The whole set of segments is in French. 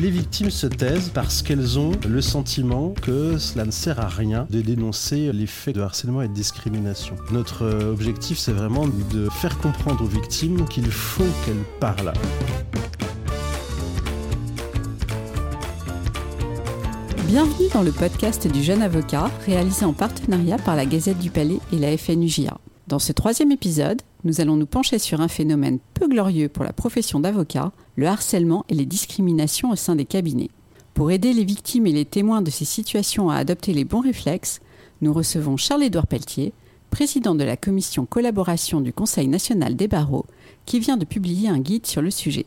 Les victimes se taisent parce qu'elles ont le sentiment que cela ne sert à rien de dénoncer les faits de harcèlement et de discrimination. Notre euh, objectif, c'est vraiment de faire comprendre aux victimes qu'il faut qu'elles parlent. Bienvenue dans le podcast du jeune avocat, réalisé en partenariat par la Gazette du Palais et la FNUJA. Dans ce troisième épisode, nous allons nous pencher sur un phénomène peu glorieux pour la profession d'avocat, le harcèlement et les discriminations au sein des cabinets. Pour aider les victimes et les témoins de ces situations à adopter les bons réflexes, nous recevons Charles-Édouard Pelletier, président de la commission collaboration du Conseil national des barreaux, qui vient de publier un guide sur le sujet.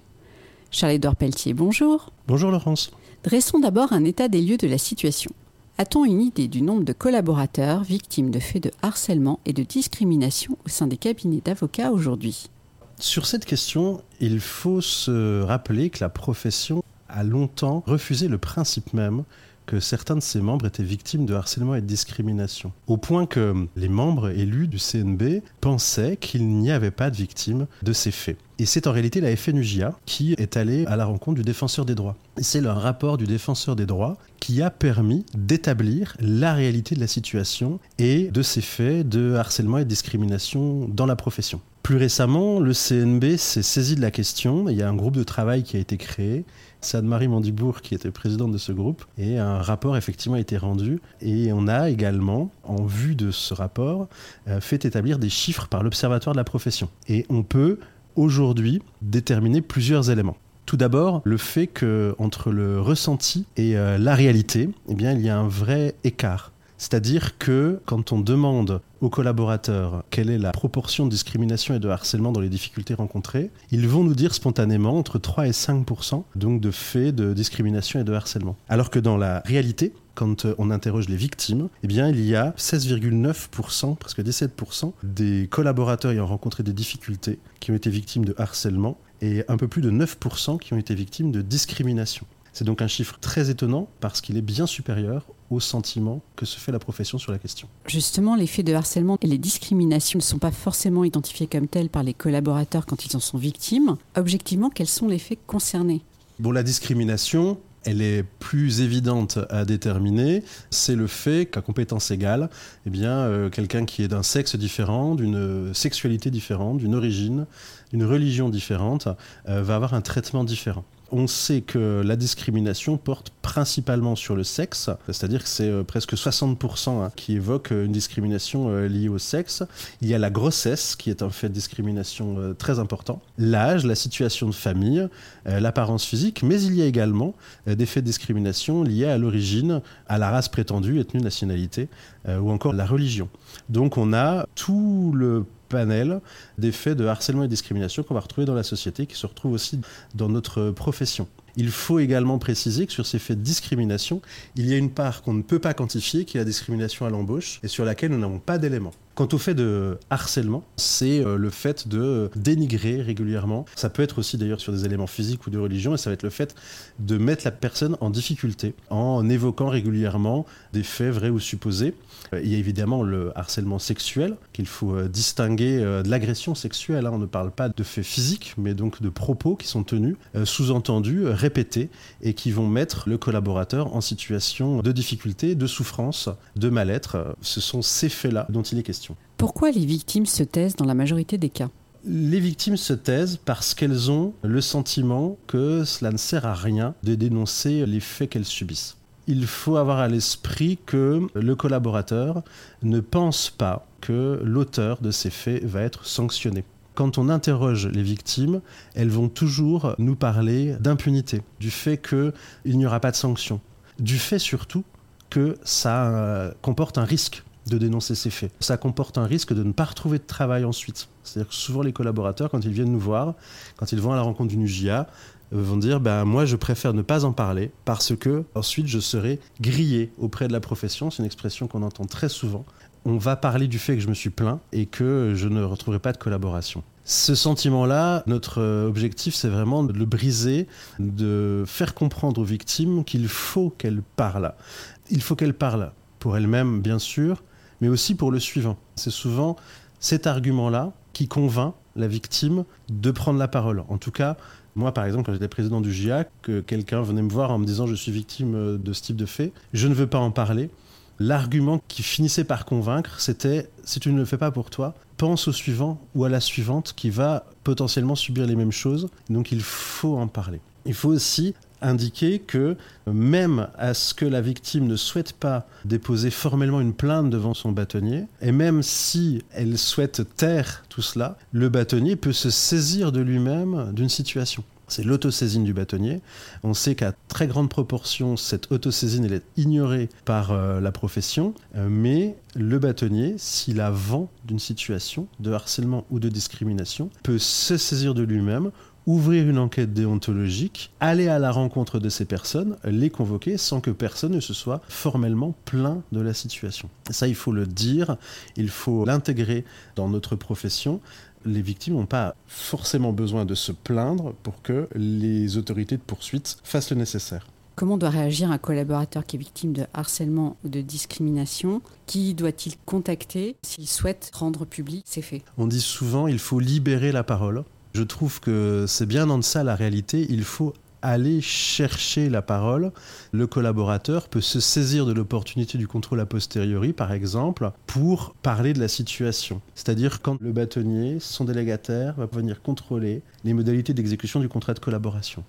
Charles-Édouard Pelletier, bonjour. Bonjour Laurence. Dressons d'abord un état des lieux de la situation. A-t-on une idée du nombre de collaborateurs victimes de faits de harcèlement et de discrimination au sein des cabinets d'avocats aujourd'hui? Sur cette question, il faut se rappeler que la profession a longtemps refusé le principe même que certains de ses membres étaient victimes de harcèlement et de discrimination. Au point que les membres élus du CNB pensaient qu'il n'y avait pas de victimes de ces faits. Et c'est en réalité la FNUJA qui est allée à la rencontre du défenseur des droits. C'est le rapport du défenseur des droits qui a permis d'établir la réalité de la situation et de ces faits de harcèlement et de discrimination dans la profession. Plus récemment, le CNB s'est saisi de la question. Il y a un groupe de travail qui a été créé Anne-Marie Mandibourg qui était présidente de ce groupe et un rapport effectivement a été rendu et on a également, en vue de ce rapport, euh, fait établir des chiffres par l'Observatoire de la profession. Et on peut aujourd'hui déterminer plusieurs éléments. Tout d'abord, le fait que entre le ressenti et euh, la réalité, eh bien, il y a un vrai écart. C'est-à-dire que quand on demande aux collaborateurs quelle est la proportion de discrimination et de harcèlement dans les difficultés rencontrées, ils vont nous dire spontanément entre 3 et 5 donc de faits de discrimination et de harcèlement. Alors que dans la réalité, quand on interroge les victimes, eh il y a 16,9%, presque 17% des collaborateurs ayant rencontré des difficultés qui ont été victimes de harcèlement et un peu plus de 9% qui ont été victimes de discrimination. C'est donc un chiffre très étonnant parce qu'il est bien supérieur au sentiment que se fait la profession sur la question. Justement, les faits de harcèlement et les discriminations ne sont pas forcément identifiés comme tels par les collaborateurs quand ils en sont victimes. Objectivement, quels sont les faits concernés? Bon, la discrimination, elle est plus évidente à déterminer, c'est le fait qu'à compétence égale, eh bien, euh, quelqu'un qui est d'un sexe différent, d'une sexualité différente, d'une origine, d'une religion différente, euh, va avoir un traitement différent on sait que la discrimination porte principalement sur le sexe, c'est-à-dire que c'est euh, presque 60% hein, qui évoquent euh, une discrimination euh, liée au sexe. Il y a la grossesse, qui est un fait de discrimination très important, l'âge, la situation de famille, l'apparence physique, mais il y a également des faits de discrimination liés à l'origine, à la race prétendue, ethnie, nationalité, ou encore la religion. Donc on a tout le des faits de harcèlement et discrimination qu'on va retrouver dans la société, qui se retrouvent aussi dans notre profession. Il faut également préciser que sur ces faits de discrimination, il y a une part qu'on ne peut pas quantifier, qui est la discrimination à l'embauche, et sur laquelle nous n'avons pas d'éléments. Quant au fait de harcèlement, c'est euh, le fait de dénigrer régulièrement. Ça peut être aussi d'ailleurs sur des éléments physiques ou de religion, et ça va être le fait de mettre la personne en difficulté en évoquant régulièrement des faits vrais ou supposés. Euh, il y a évidemment le harcèlement sexuel qu'il faut euh, distinguer de l'agression sexuelle. Hein. On ne parle pas de faits physiques, mais donc de propos qui sont tenus, sous-entendus, répétés, et qui vont mettre le collaborateur en situation de difficulté, de souffrance, de mal-être. Ce sont ces faits-là dont il est question. Pourquoi les victimes se taisent dans la majorité des cas? Les victimes se taisent parce qu'elles ont le sentiment que cela ne sert à rien de dénoncer les faits qu'elles subissent. Il faut avoir à l'esprit que le collaborateur ne pense pas que l'auteur de ces faits va être sanctionné. Quand on interroge les victimes, elles vont toujours nous parler d'impunité, du fait qu'il n'y aura pas de sanction, du fait surtout que ça euh, comporte un risque de dénoncer ces faits. Ça comporte un risque de ne pas retrouver de travail ensuite. C'est-à-dire que souvent les collaborateurs, quand ils viennent nous voir, quand ils vont à la rencontre d'une UJA, vont dire ben moi je préfère ne pas en parler parce que ensuite je serai grillé auprès de la profession. C'est une expression qu'on entend très souvent. On va parler du fait que je me suis plaint et que je ne retrouverai pas de collaboration. Ce sentiment-là, notre objectif, c'est vraiment de le briser, de faire comprendre aux victimes qu'il faut qu'elles parlent. Il faut qu'elles parlent pour elles-mêmes, bien sûr, mais aussi pour le suivant. C'est souvent cet argument-là qui convainc la victime de prendre la parole, en tout cas Moi, par exemple, quand j'étais président du GIA, que quelqu'un venait me voir en me disant je suis victime de ce type de fait, je ne veux pas en parler. L'argument qui finissait par convaincre, c'était si tu ne le fais pas pour toi, pense au suivant ou à la suivante qui va potentiellement subir les mêmes choses. Donc il faut en parler. Il faut aussi indiquer que même à ce que la victime ne souhaite pas déposer formellement une plainte devant son bâtonnier, et même si elle souhaite taire tout cela, le bâtonnier peut se saisir de lui-même d'une situation. C'est l'autosaisine du bâtonnier. On sait qu'à très grande proportion, cette autosaisine est ignorée par euh, la profession, euh, mais le bâtonnier, s'il a vent d'une situation de harcèlement ou de discrimination, peut se saisir de lui-même ouvrir une enquête déontologique, aller à la rencontre de ces personnes, les convoquer sans que personne ne se soit formellement plaint de la situation. Ça, il faut le dire, il faut l'intégrer dans notre profession. Les victimes n'ont pas forcément besoin de se plaindre pour que les autorités de poursuite fassent le nécessaire. Comment doit réagir un collaborateur qui est victime de harcèlement ou de discrimination? Qui doit-il contacter s'il souhaite rendre public ses faits? On dit souvent il faut libérer la parole. Je trouve que c'est bien dans ça la réalité. Il faut aller chercher la parole. Le collaborateur peut se saisir de l'opportunité du contrôle a posteriori, par exemple, pour parler de la situation. C'est-à-dire quand le bâtonnier, son délégataire, va venir contrôler les modalités d'exécution du contrat de collaboration.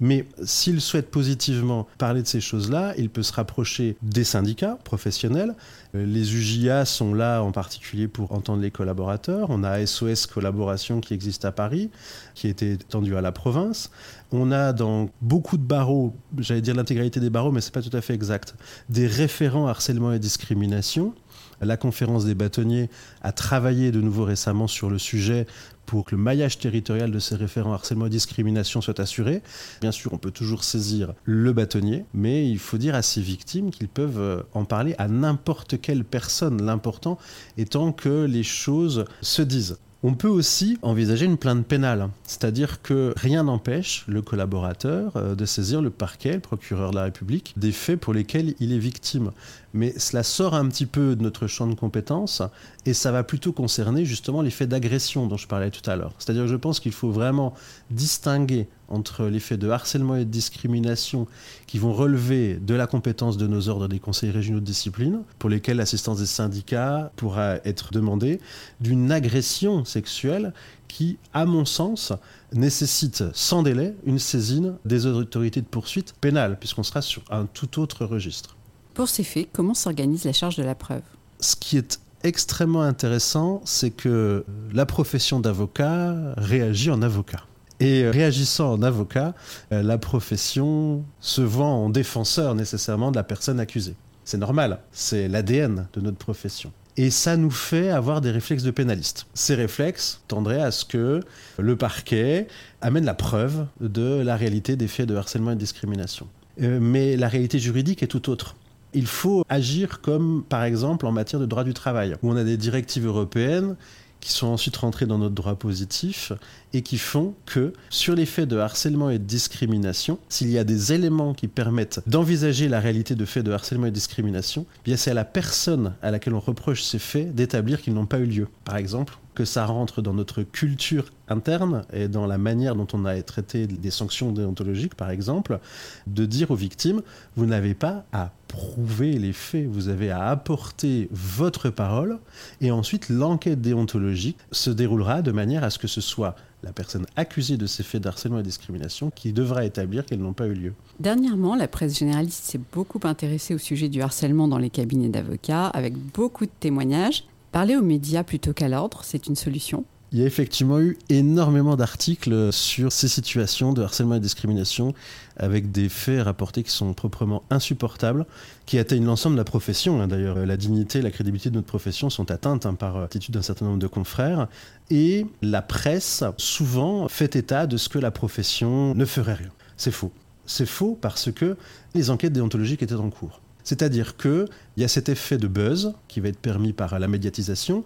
Mais s'il souhaite positivement parler de ces choses-là, il peut se rapprocher des syndicats professionnels. Euh, les UJA sont là en particulier pour entendre les collaborateurs. On a SOS Collaboration qui existe à Paris, qui a été étendu à la province. On a dans beaucoup de barreaux, j'allais dire l'intégralité des barreaux, mais ce n'est pas tout à fait exact, des référents harcèlement et discrimination la conférence des bâtonniers a travaillé de nouveau récemment sur le sujet pour que le maillage territorial de ces référents harcèlement et discrimination soit assuré. Bien sûr, on peut toujours saisir le bâtonnier, mais il faut dire à ces victimes qu'ils peuvent euh, en parler à n'importe quelle personne, l'important étant que les choses se disent. On peut aussi envisager une plainte pénale, c'est-à-dire que rien n'empêche le collaborateur euh, de saisir le parquet, le procureur de la République, des faits pour lesquels il est victime. Mais cela sort un petit peu de notre champ de compétences et ça va plutôt concerner justement les faits d'agression dont je parlais tout à l'heure. C'est-à-dire que je pense qu'il faut vraiment distinguer entre les faits de harcèlement et de discrimination qui vont relever de la compétence de nos ordres des conseils régionaux de discipline, pour lesquels l'assistance des syndicats pourra être demandée, d'une agression sexuelle qui, à mon sens, nécessite sans délai une saisine des autorités de poursuite pénale, puisqu'on sera sur un tout autre registre. Pour ces faits, comment s'organise la charge de la preuve? Ce qui est extrêmement intéressant, c'est que la profession d'avocat réagit en avocat. Et réagissant en avocat, euh, la profession se vend en défenseur nécessairement de la personne accusée. C'est normal, c'est l'ADN de notre profession. Et ça nous fait avoir des réflexes de pénaliste. Ces réflexes tendraient à ce que le parquet amène la preuve de la réalité des faits de harcèlement et de discrimination. Euh, mais la réalité juridique est tout autre il faut agir comme par exemple en matière de droit du travail, où on a des directives européennes qui sont ensuite rentrées dans notre droit positif et qui font que sur les faits de harcèlement et de discrimination, s'il y a des éléments qui permettent d'envisager la réalité de faits de harcèlement et de discrimination, eh bien c'est à la personne à laquelle on reproche ces faits d'établir qu'ils n'ont pas eu lieu. Par exemple, que ça rentre dans notre culture interne et dans la manière dont on a traité des sanctions déontologiques, par exemple, de dire aux victimes, vous n'avez pas à prouver les faits, vous avez à apporter votre parole, et ensuite l'enquête déontologique se déroulera de manière à ce que ce soit la personne accusée de ces faits d'harcèlement et de discrimination qui devra établir qu'elles n'ont pas eu lieu. Dernièrement, la presse généraliste s'est beaucoup intéressée au sujet du harcèlement dans les cabinets d'avocats, avec beaucoup de témoignages. Parler aux médias plutôt qu'à l'ordre, c'est une solution il y a effectivement eu énormément d'articles sur ces situations de harcèlement et de discrimination avec des faits rapportés qui sont proprement insupportables, qui atteignent l'ensemble de la profession. Hein. D'ailleurs, la dignité et la crédibilité de notre profession sont atteintes hein, par l'attitude d'un certain nombre de confrères. Et la presse, souvent, fait état de ce que la profession ne ferait rien. C'est faux. C'est faux parce que les enquêtes déontologiques étaient en cours. C'est-à-dire qu'il y a cet effet de buzz qui va être permis par la médiatisation.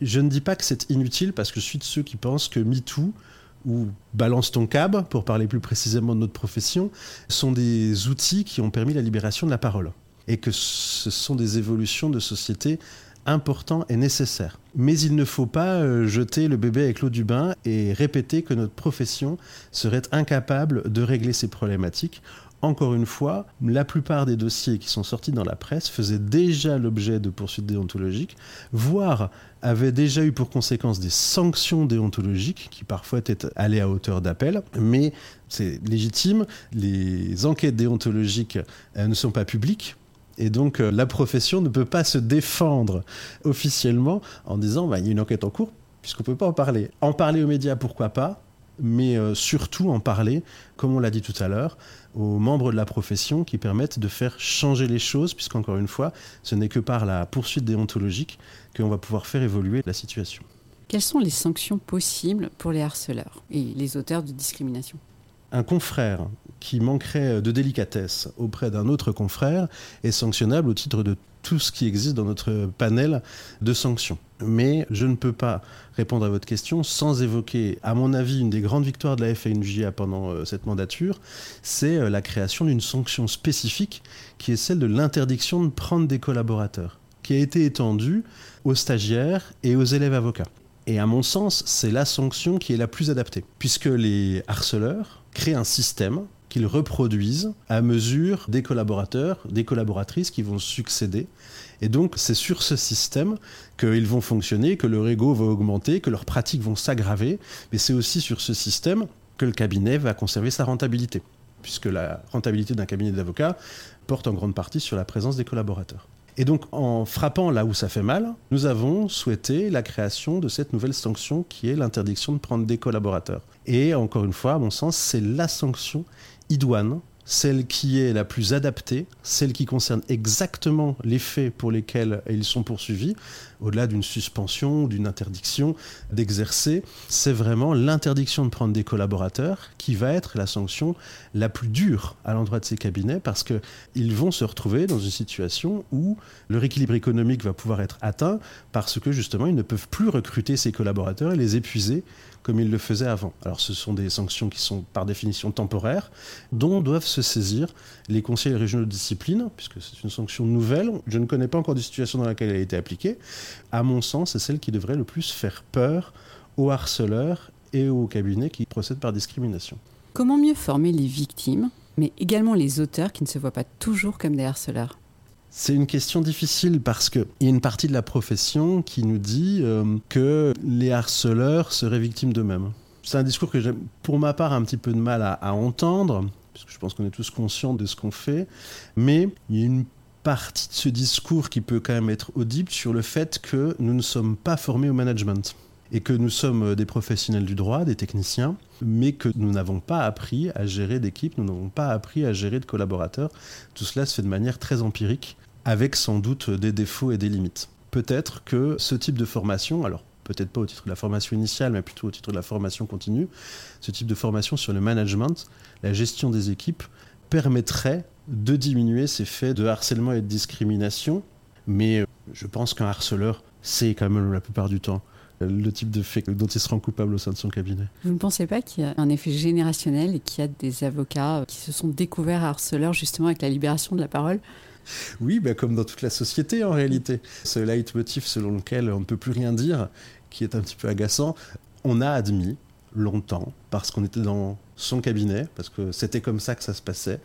Je ne dis pas que c'est inutile parce que je suis de ceux qui pensent que MeToo ou Balance ton cab, pour parler plus précisément de notre profession, sont des outils qui ont permis la libération de la parole. Et que ce sont des évolutions de société important et nécessaire. Mais il ne faut pas euh, jeter le bébé avec l'eau du bain et répéter que notre profession serait incapable de régler ces problématiques. Encore une fois, la plupart des dossiers qui sont sortis dans la presse faisaient déjà l'objet de poursuites déontologiques, voire avaient déjà eu pour conséquence des sanctions déontologiques qui parfois étaient allées à hauteur d'appel. Mais c'est légitime, les enquêtes déontologiques ne sont pas publiques. Et donc euh, la profession ne peut pas se défendre officiellement en disant bah, il y a une enquête en cours, puisqu'on ne peut pas en parler. En parler aux médias, pourquoi pas? Mais euh, surtout en parler, comme on l'a dit tout à l'heure, aux membres de la profession qui permettent de faire changer les choses, puisqu'encore une fois, ce n'est que par la poursuite déontologique qu'on va pouvoir faire évoluer la situation. Quelles sont les sanctions possibles pour les harceleurs et les auteurs de discrimination? Un confrère qui manquerait de délicatesse auprès d'un autre confrère est sanctionnable au titre de tout ce qui existe dans notre panel de sanctions. Mais je ne peux pas répondre à votre question sans évoquer, à mon avis, une des grandes victoires de la FNJA pendant euh, cette mandature, c'est euh, la création d'une sanction spécifique qui est celle de l'interdiction de prendre des collaborateurs, qui a été étendue aux stagiaires et aux élèves avocats. Et à mon sens, c'est la sanction qui est la plus adaptée, puisque les harceleurs créent un système qu'ils reproduisent à mesure des collaborateurs, des collaboratrices qui vont succéder. Et donc, c'est sur ce système qu'ils vont fonctionner, que leur ego va augmenter, que leurs pratiques vont s'aggraver. Mais c'est aussi sur ce système que le cabinet va conserver sa rentabilité, puisque la rentabilité d'un cabinet d'avocats porte en grande partie sur la présence des collaborateurs. Et donc, en frappant là où ça fait mal, nous avons souhaité la création de cette nouvelle sanction qui est l'interdiction de prendre des collaborateurs. Et encore une fois, à mon sens, c'est la sanction idoine celle qui est la plus adaptée, celle qui concerne exactement les faits pour lesquels ils sont poursuivis, au-delà d'une suspension d'une interdiction d'exercer, c'est vraiment l'interdiction de prendre des collaborateurs qui va être la sanction la plus dure à l'endroit de ces cabinets parce qu'ils vont se retrouver dans une situation où leur équilibre économique va pouvoir être atteint parce que justement ils ne peuvent plus recruter ces collaborateurs et les épuiser comme ils le faisaient avant. Alors ce sont des sanctions qui sont par définition temporaires, dont doivent se saisir les conseils régionaux de discipline, puisque c'est une sanction nouvelle. Je ne connais pas encore de situation dans laquelle elle a été appliquée. À mon sens, c'est celle qui devrait le plus faire peur aux harceleurs et aux cabinets qui procèdent par discrimination. Comment mieux former les victimes, mais également les auteurs qui ne se voient pas toujours comme des harceleurs? C'est une question difficile parce qu'il y a une partie de la profession qui nous dit euh, que les harceleurs seraient victimes d'eux-mêmes. C'est un discours que j'ai, pour ma part, un petit peu de mal à, à entendre, parce que je pense qu'on est tous conscients de ce qu'on fait, mais il y a une partie de ce discours qui peut quand même être audible sur le fait que nous ne sommes pas formés au management et que nous sommes des professionnels du droit, des techniciens, mais que nous n'avons pas appris à gérer d'équipe, nous n'avons pas appris à gérer de collaborateurs. Tout cela se fait de manière très empirique, avec sans doute des défauts et des limites. Peut-être que ce type de formation, alors peut-être pas au titre de la formation initiale, mais plutôt au titre de la formation continue, ce type de formation sur le management, la gestion des équipes, permettrait de diminuer ces faits de harcèlement et de discrimination. Mais je pense qu'un harceleur sait quand même la plupart du temps le type de fait dont il se rend coupable au sein de son cabinet. Vous ne pensez pas qu'il y a un effet générationnel et qu'il y a des avocats qui se sont découverts harceleurs justement avec la libération de la parole? Oui, bah comme dans toute la société en réalité. Ce leitmotiv selon lequel on ne peut plus rien dire, qui est un petit peu agaçant, on a admis longtemps, parce qu'on était dans son cabinet, parce que c'était comme ça que ça se passait,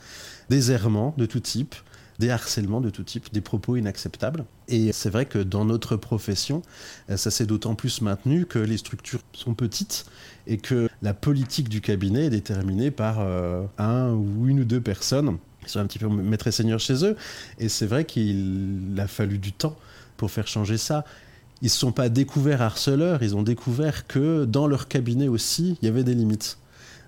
des errements de tout type, des harcèlements de tout type, des propos inacceptables. Et c'est vrai que dans notre profession, euh, ça s'est d'autant plus maintenu que les structures sont petites et que la politique du cabinet est déterminée par euh, un ou une ou deux personnes qui sont un petit peu maîtres et seigneurs chez eux. Et c'est vrai qu'il a fallu du temps pour faire changer ça. Ils ne se sont pas découverts harceleurs, ils ont découvert que dans leur cabinet aussi, il y avait des limites.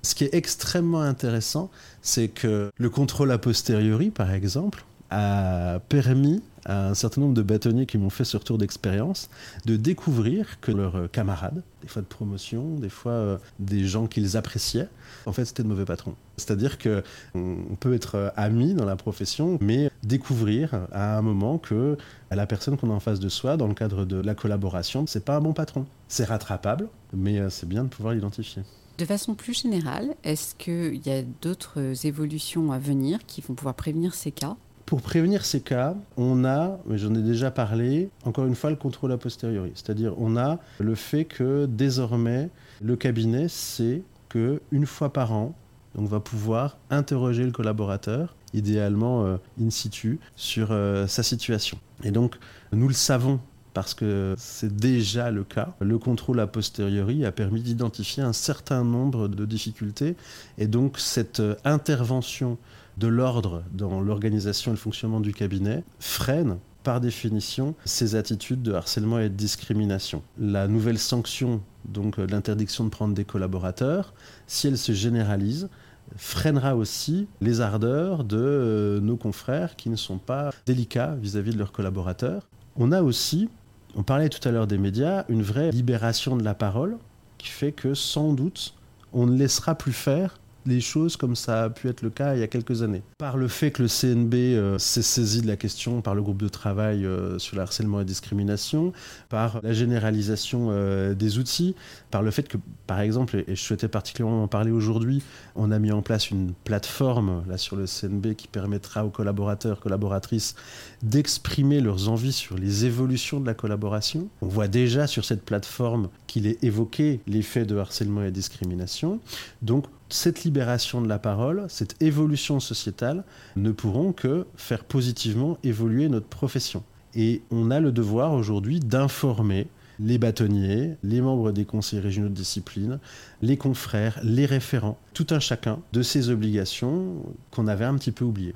Ce qui est extrêmement intéressant, c'est que le contrôle a posteriori, par exemple, a permis à un certain nombre de bâtonniers qui m'ont fait ce retour d'expérience de découvrir que leurs camarades, des fois de promotion, des fois euh, des gens qu'ils appréciaient, en fait c'était de mauvais patrons. C'est-à-dire que on peut être amis dans la profession, mais découvrir à un moment que la personne qu'on a en face de soi, dans le cadre de la collaboration, c'est pas un bon patron. C'est rattrapable, mais euh, c'est bien de pouvoir l'identifier. De façon plus générale, est-ce qu'il y a d'autres évolutions à venir qui vont pouvoir prévenir ces cas? Pour prévenir ces cas, on a, mais j'en ai déjà parlé, encore une fois le contrôle a posteriori. C'est-à-dire on a le fait que désormais le cabinet sait que une fois par an, on va pouvoir interroger le collaborateur, idéalement euh, in situ, sur euh, sa situation. Et donc nous le savons parce que c'est déjà le cas. Le contrôle a posteriori a permis d'identifier un certain nombre de difficultés et donc cette euh, intervention de l'ordre dans l'organisation et le fonctionnement du cabinet freine par définition ces attitudes de harcèlement et de discrimination. La nouvelle sanction, donc euh, l'interdiction de prendre des collaborateurs, si elle se généralise, freinera aussi les ardeurs de euh, nos confrères qui ne sont pas délicats vis-à-vis de leurs collaborateurs. On a aussi, on parlait tout à l'heure des médias, une vraie libération de la parole qui fait que sans doute on ne laissera plus faire les choses comme ça a pu être le cas il y a quelques années. Par le fait que le CNB euh, s'est saisi de la question par le groupe de travail euh, sur le harcèlement et discrimination, par la généralisation euh, des outils, par le fait que, par exemple, et je souhaitais particulièrement en parler aujourd'hui, on a mis en place une plateforme là sur le CNB qui permettra aux collaborateurs, collaboratrices d'exprimer leurs envies sur les évolutions de la collaboration. On voit déjà sur cette plateforme qu'il est évoqué l'effet de harcèlement et discrimination. Donc cette libération de la parole, cette évolution sociétale ne pourront que faire positivement évoluer notre profession. Et on a le devoir aujourd'hui d'informer les bâtonniers, les membres des conseils régionaux de discipline, les confrères, les référents, tout un chacun de ces obligations qu'on avait un petit peu oubliées.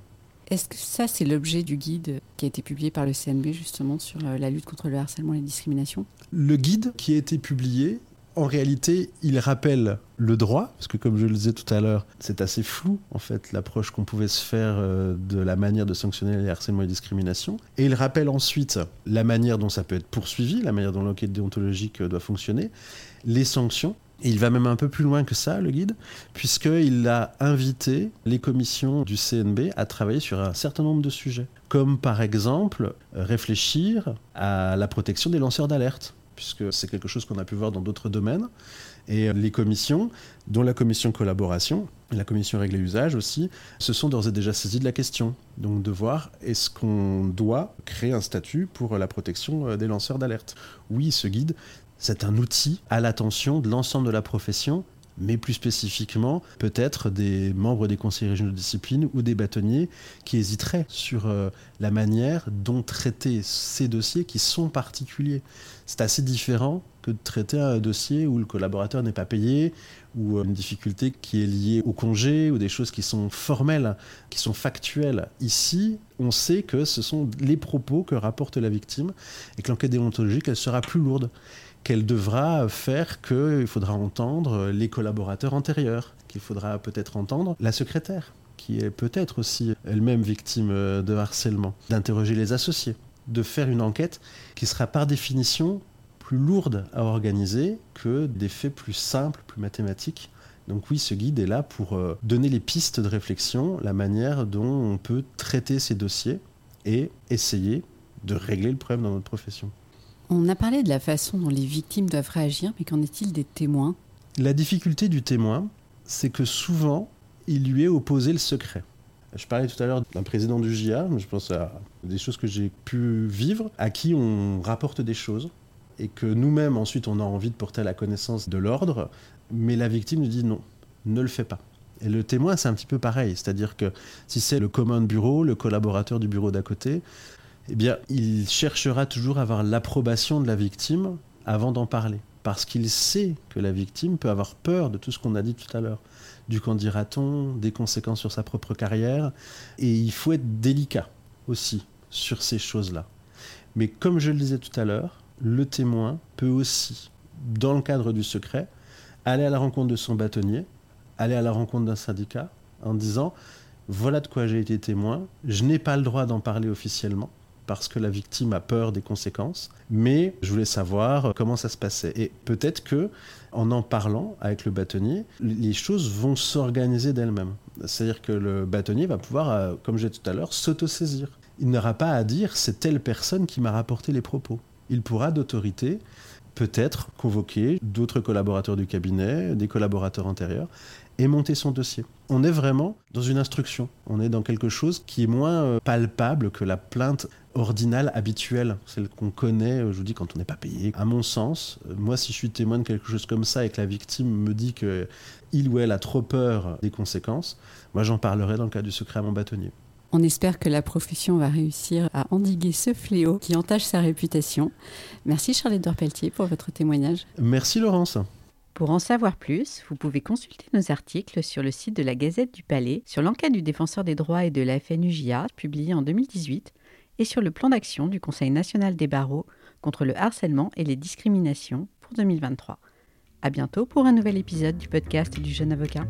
Est-ce que ça, c'est l'objet du guide qui a été publié par le CNB justement sur euh, la lutte contre le harcèlement et la discrimination Le guide qui a été publié, en réalité, il rappelle le droit, parce que comme je le disais tout à l'heure, c'est assez flou en fait l'approche qu'on pouvait se faire euh, de la manière de sanctionner les harcèlements et discriminations. Et il rappelle ensuite la manière dont ça peut être poursuivi, la manière dont l'enquête déontologique euh, doit fonctionner, les sanctions. Il va même un peu plus loin que ça, le guide, puisqu'il a invité les commissions du CNB à travailler sur un certain nombre de sujets, comme par exemple réfléchir à la protection des lanceurs d'alerte puisque c'est quelque chose qu'on a pu voir dans d'autres domaines. Et les commissions, dont la commission collaboration, la commission règle et usage aussi, se sont d'ores et déjà saisies de la question. Donc de voir est-ce qu'on doit créer un statut pour la protection euh, des lanceurs d'alerte? Oui, ce guide, c'est un outil à l'attention de l'ensemble de la profession mais plus spécifiquement peut-être des membres des conseils régionaux de discipline ou des bâtonniers qui hésiteraient sur euh, la manière dont traiter ces dossiers qui sont particuliers. C'est assez différent que de traiter un dossier où le collaborateur n'est pas payé, ou euh, une difficulté qui est liée au congé, ou des choses qui sont formelles, qui sont factuelles. Ici, on sait que ce sont les propos que rapporte la victime et que l'enquête déontologique, elle sera plus lourde qu'elle devra faire qu'il faudra entendre les collaborateurs antérieurs, qu'il faudra peut-être entendre la secrétaire, qui est peut-être aussi elle-même victime de harcèlement, d'interroger les associés, de faire une enquête qui sera par définition plus lourde à organiser que des faits plus simples, plus mathématiques. Donc oui, ce guide est là pour euh, donner les pistes de réflexion, la manière dont on peut traiter ces dossiers et essayer de régler le problème dans notre profession. On a parlé de la façon dont les victimes doivent réagir, mais qu'en est-il des témoins? La difficulté du témoin, c'est que souvent, il lui est opposé le secret. Je parlais tout à l'heure d'un président du GIA, je pense à des choses que j'ai pu vivre, à qui on rapporte des choses, et que nous-mêmes, ensuite, on a envie de porter à la connaissance de l'ordre, mais la victime nous dit non, ne le fais pas. Et le témoin, c'est un petit peu pareil, c'est-à-dire que si c'est le commun de bureau, le collaborateur du bureau d'à côté, eh bien, il cherchera toujours à avoir l'approbation de la victime avant d'en parler. Parce qu'il sait que la victime peut avoir peur de tout ce qu'on a dit tout à l'heure. Du qu'en dira-t-on, des conséquences sur sa propre carrière. Et il faut être délicat aussi sur ces choses-là. Mais comme je le disais tout à l'heure, le témoin peut aussi, dans le cadre du secret, aller à la rencontre de son bâtonnier, aller à la rencontre d'un syndicat en disant voilà de quoi j'ai été témoin, je n'ai pas le droit d'en parler officiellement, parce que la victime a peur des conséquences, mais je voulais savoir comment ça se passait. Et peut-être que en en parlant avec le bâtonnier, les choses vont s'organiser d'elles-mêmes. C'est-à-dire que le bâtonnier va pouvoir, euh, comme j'ai tout à l'heure, s'autosaisir. Il n'aura pas à dire c'est telle personne qui m'a rapporté les propos. Il pourra d'autorité peut-être convoquer d'autres collaborateurs du cabinet, des collaborateurs antérieurs, et monter son dossier. On est vraiment dans une instruction, on est dans quelque chose qui est moins euh, palpable que la plainte ordinale habituelle, celle qu'on connaît, euh, je vous dis, quand on n'est pas payé. À mon sens, euh, moi, si je suis témoin de quelque chose comme ça et que la victime me dit que il ou elle a trop peur des conséquences, moi, j'en parlerai dans le cas du secret à mon bâtonnier. On espère que la profession va réussir à endiguer ce fléau qui entache sa réputation. Merci Charlotte Dorpeltier pour votre témoignage. Merci Laurence. Pour en savoir plus, vous pouvez consulter nos articles sur le site de la Gazette du Palais, sur l'enquête du défenseur des droits et de la FNUJA, publiée en 2018, et sur le plan d'action du Conseil national des barreaux contre le harcèlement et les discriminations pour 2023. À bientôt pour un nouvel épisode du podcast du jeune avocat.